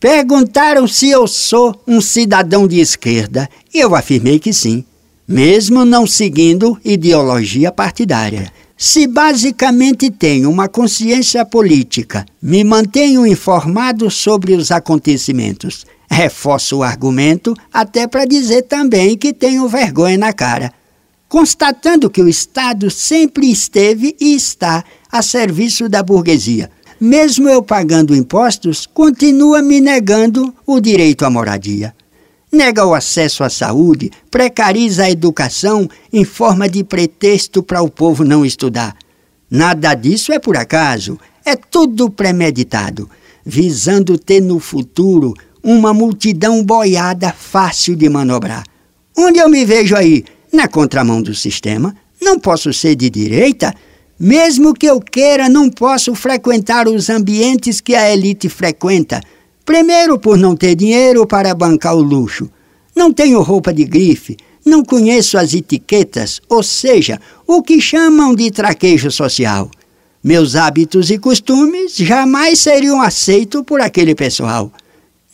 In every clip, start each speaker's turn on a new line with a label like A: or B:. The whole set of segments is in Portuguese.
A: Perguntaram se eu sou um cidadão de esquerda. E eu afirmei que sim, mesmo não seguindo ideologia partidária. Se basicamente tenho uma consciência política, me mantenho informado sobre os acontecimentos, reforço o argumento até para dizer também que tenho vergonha na cara, constatando que o Estado sempre esteve e está a serviço da burguesia mesmo eu pagando impostos, continua me negando o direito à moradia. Nega o acesso à saúde, precariza a educação em forma de pretexto para o povo não estudar. Nada disso é por acaso, é tudo premeditado, visando ter no futuro uma multidão boiada fácil de manobrar. Onde eu me vejo aí? Na contramão do sistema? Não posso ser de direita? Mesmo que eu queira, não posso frequentar os ambientes que a elite frequenta. Primeiro, por não ter dinheiro para bancar o luxo. Não tenho roupa de grife, não conheço as etiquetas, ou seja, o que chamam de traquejo social. Meus hábitos e costumes jamais seriam aceitos por aquele pessoal.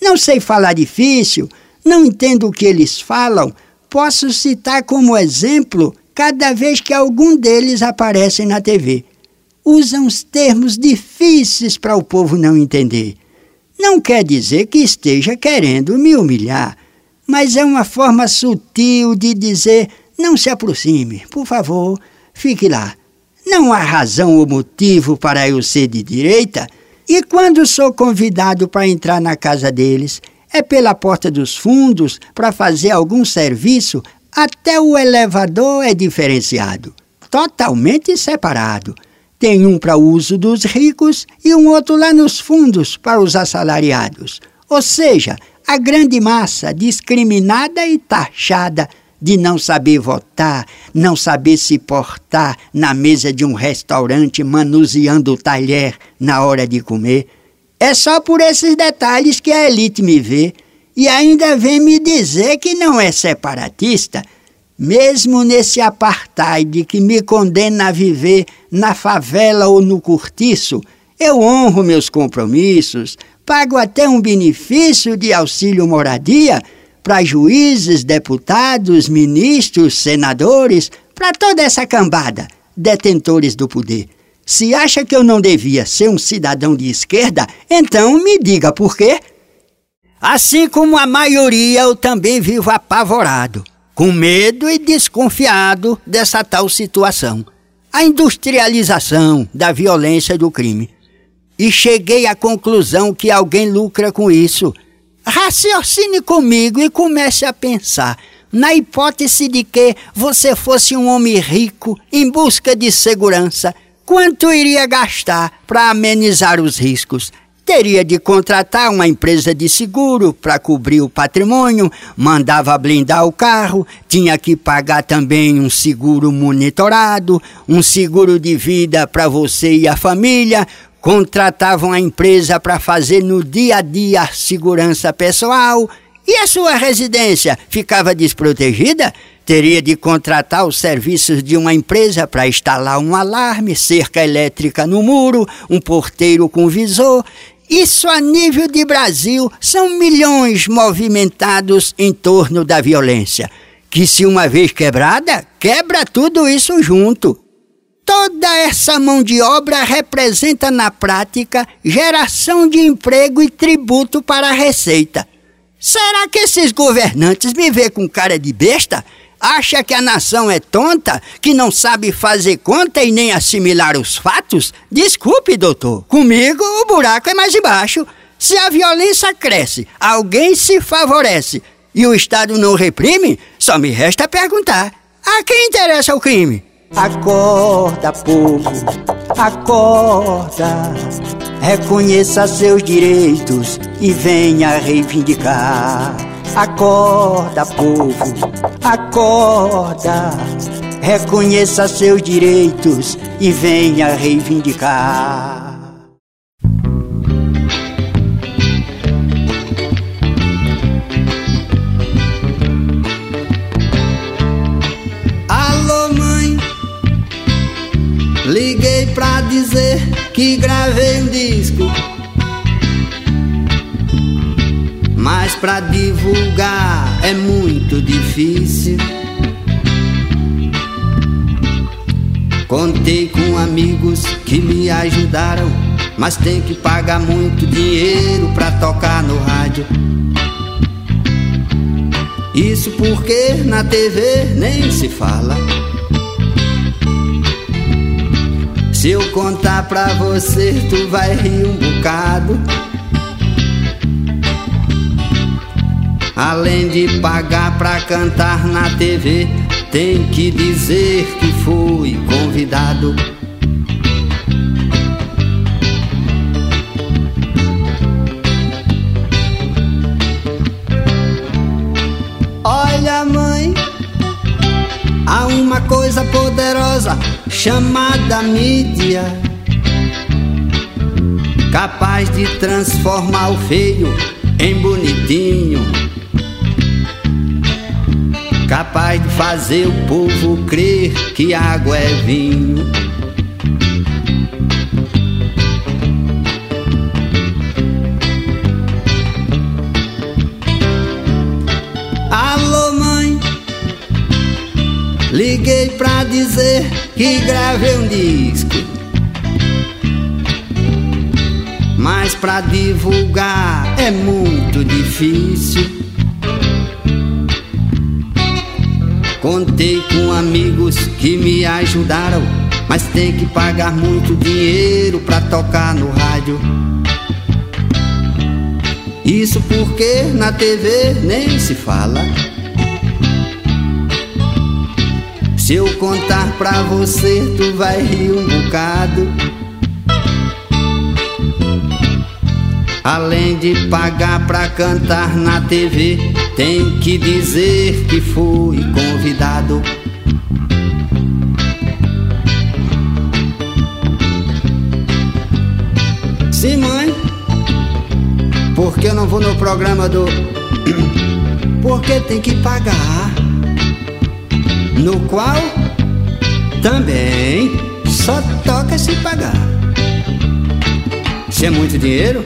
A: Não sei falar difícil, não entendo o que eles falam. Posso citar como exemplo cada vez que algum deles aparece na TV. Usam os termos difíceis para o povo não entender. Não quer dizer que esteja querendo me humilhar, mas é uma forma sutil de dizer: não se aproxime, por favor, fique lá. Não há razão ou motivo para eu ser de direita, e quando sou convidado para entrar na casa deles, é pela porta dos fundos para fazer algum serviço até o elevador é diferenciado, totalmente separado. Tem um para uso dos ricos e um outro lá nos fundos para os assalariados. Ou seja, a grande massa discriminada e taxada de não saber votar, não saber se portar na mesa de um restaurante manuseando o talher na hora de comer. É só por esses detalhes que a elite me vê e ainda vem me dizer que não é separatista, mesmo nesse apartheid que me condena a viver na favela ou no cortiço, eu honro meus compromissos, pago até um benefício de auxílio moradia para juízes, deputados, ministros, senadores, para toda essa cambada, detentores do poder. Se acha que eu não devia ser um cidadão de esquerda, então me diga por quê. Assim como a maioria, eu também vivo apavorado, com medo e desconfiado dessa tal situação. A industrialização da violência e do crime. E cheguei à conclusão que alguém lucra com isso. Raciocine comigo e comece a pensar. Na hipótese de que você fosse um homem rico em busca de segurança, quanto iria gastar para amenizar os riscos? Teria de contratar uma empresa de seguro para cobrir o patrimônio, mandava blindar o carro, tinha que pagar também um seguro monitorado, um seguro de vida para você e a família, contratavam a empresa para fazer no dia a dia a segurança pessoal. E a sua residência ficava desprotegida? Teria de contratar os serviços de uma empresa para instalar um alarme, cerca elétrica no muro, um porteiro com visor isso a nível de Brasil são milhões movimentados em torno da violência, que se uma vez quebrada, quebra tudo isso junto. Toda essa mão de obra representa na prática geração de emprego e tributo para a receita. Será que esses governantes me vê com cara de besta? Acha que a nação é tonta, que não sabe fazer conta e nem assimilar os fatos? Desculpe, doutor. Comigo o buraco é mais embaixo. Se a violência cresce, alguém se favorece e o Estado não reprime, só me resta perguntar: a quem interessa o crime? Acorda, povo, acorda. Reconheça seus direitos e venha reivindicar. Acorda, povo, acorda. Reconheça seus direitos e venha reivindicar.
B: Pra
A: divulgar é muito difícil. Contei com amigos que me ajudaram, mas tem que pagar muito dinheiro pra tocar no rádio. Isso porque na TV nem se fala. Se eu contar pra você, tu vai rir um bocado. Além de pagar pra cantar na TV, tem que dizer que fui convidado. Olha, mãe, há uma coisa poderosa chamada mídia, capaz de transformar o feio em bonitinho, capaz de fazer o povo crer que água é vinho. Alô, mãe, liguei pra dizer que gravei um disco. Mas pra divulgar é muito difícil. Contei com amigos que me ajudaram, mas tem que pagar muito dinheiro pra tocar no rádio. Isso porque na TV nem se fala. Se eu contar pra você, tu vai rir um bocado. Além de pagar pra cantar na TV, tem que dizer que fui convidado. Sim, mãe. Porque eu não vou no programa do. Porque tem que pagar. No qual também só toca se pagar. Se é muito dinheiro,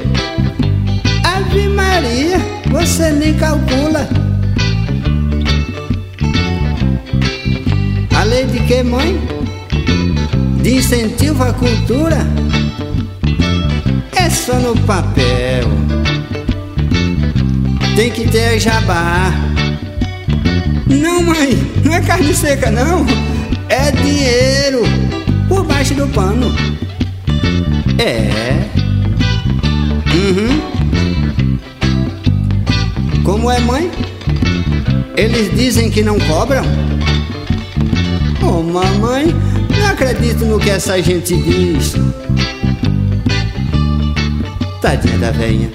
A: Ave Maria, você nem calcula. A lei de que, mãe? De incentivo à cultura? É só no papel. Tem que ter jabá. Não, mãe, não é carne seca, não. É dinheiro por baixo do pano. É. Eles dizem que não cobram? Oh, mamãe, não acredito no que essa gente diz. Tadinha da velha.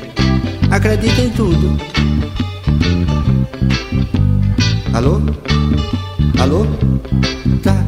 A: Acredita em tudo. Alô? Alô? Tá.